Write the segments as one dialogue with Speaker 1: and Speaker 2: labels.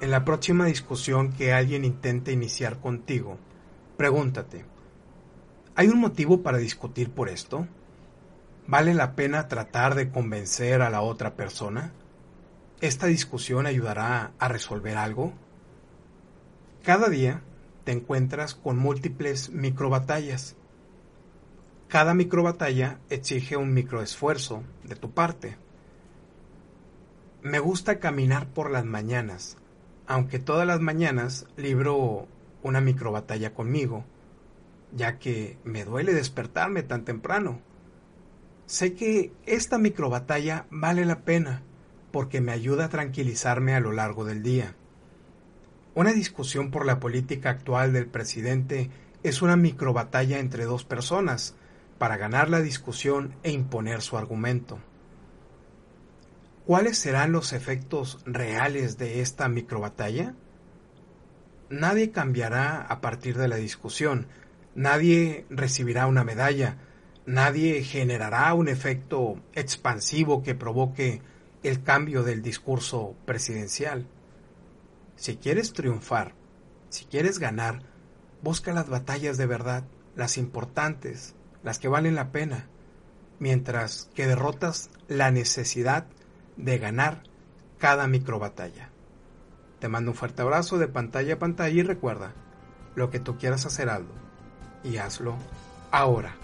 Speaker 1: en la próxima discusión que alguien intente iniciar contigo, pregúntate, ¿hay un motivo para discutir por esto? ¿Vale la pena tratar de convencer a la otra persona? ¿Esta discusión ayudará a resolver algo? Cada día te encuentras con múltiples microbatallas. Cada microbatalla exige un microesfuerzo de tu parte. Me gusta caminar por las mañanas, aunque todas las mañanas libro una microbatalla conmigo, ya que me duele despertarme tan temprano. Sé que esta microbatalla vale la pena porque me ayuda a tranquilizarme a lo largo del día. Una discusión por la política actual del presidente es una microbatalla entre dos personas para ganar la discusión e imponer su argumento. ¿Cuáles serán los efectos reales de esta microbatalla? Nadie cambiará a partir de la discusión, nadie recibirá una medalla, nadie generará un efecto expansivo que provoque el cambio del discurso presidencial. Si quieres triunfar, si quieres ganar, busca las batallas de verdad, las importantes, las que valen la pena, mientras que derrotas la necesidad de ganar cada micro batalla. Te mando un fuerte abrazo de pantalla a pantalla y recuerda, lo que tú quieras hacer algo, y hazlo ahora.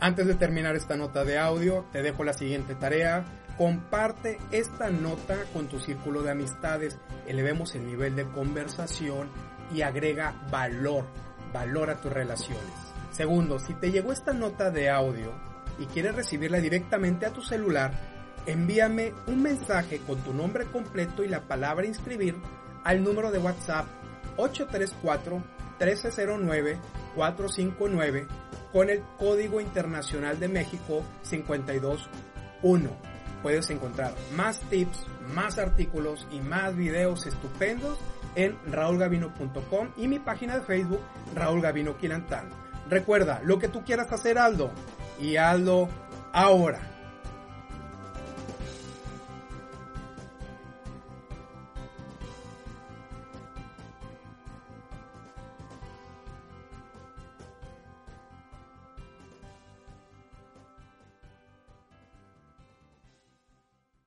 Speaker 1: Antes de terminar esta nota de audio, te dejo la siguiente tarea. Comparte esta nota con tu círculo de amistades, elevemos el nivel de conversación y agrega valor, valor a tus relaciones. Segundo, si te llegó esta nota de audio y quieres recibirla directamente a tu celular, envíame un mensaje con tu nombre completo y la palabra inscribir al número de WhatsApp 834-1309-459 con el Código Internacional de México 521. Puedes encontrar más tips, más artículos y más videos estupendos en raulgavino.com y mi página de Facebook Raúl Gavino Quilantán. Recuerda, lo que tú quieras hacer, Aldo, y Aldo ahora.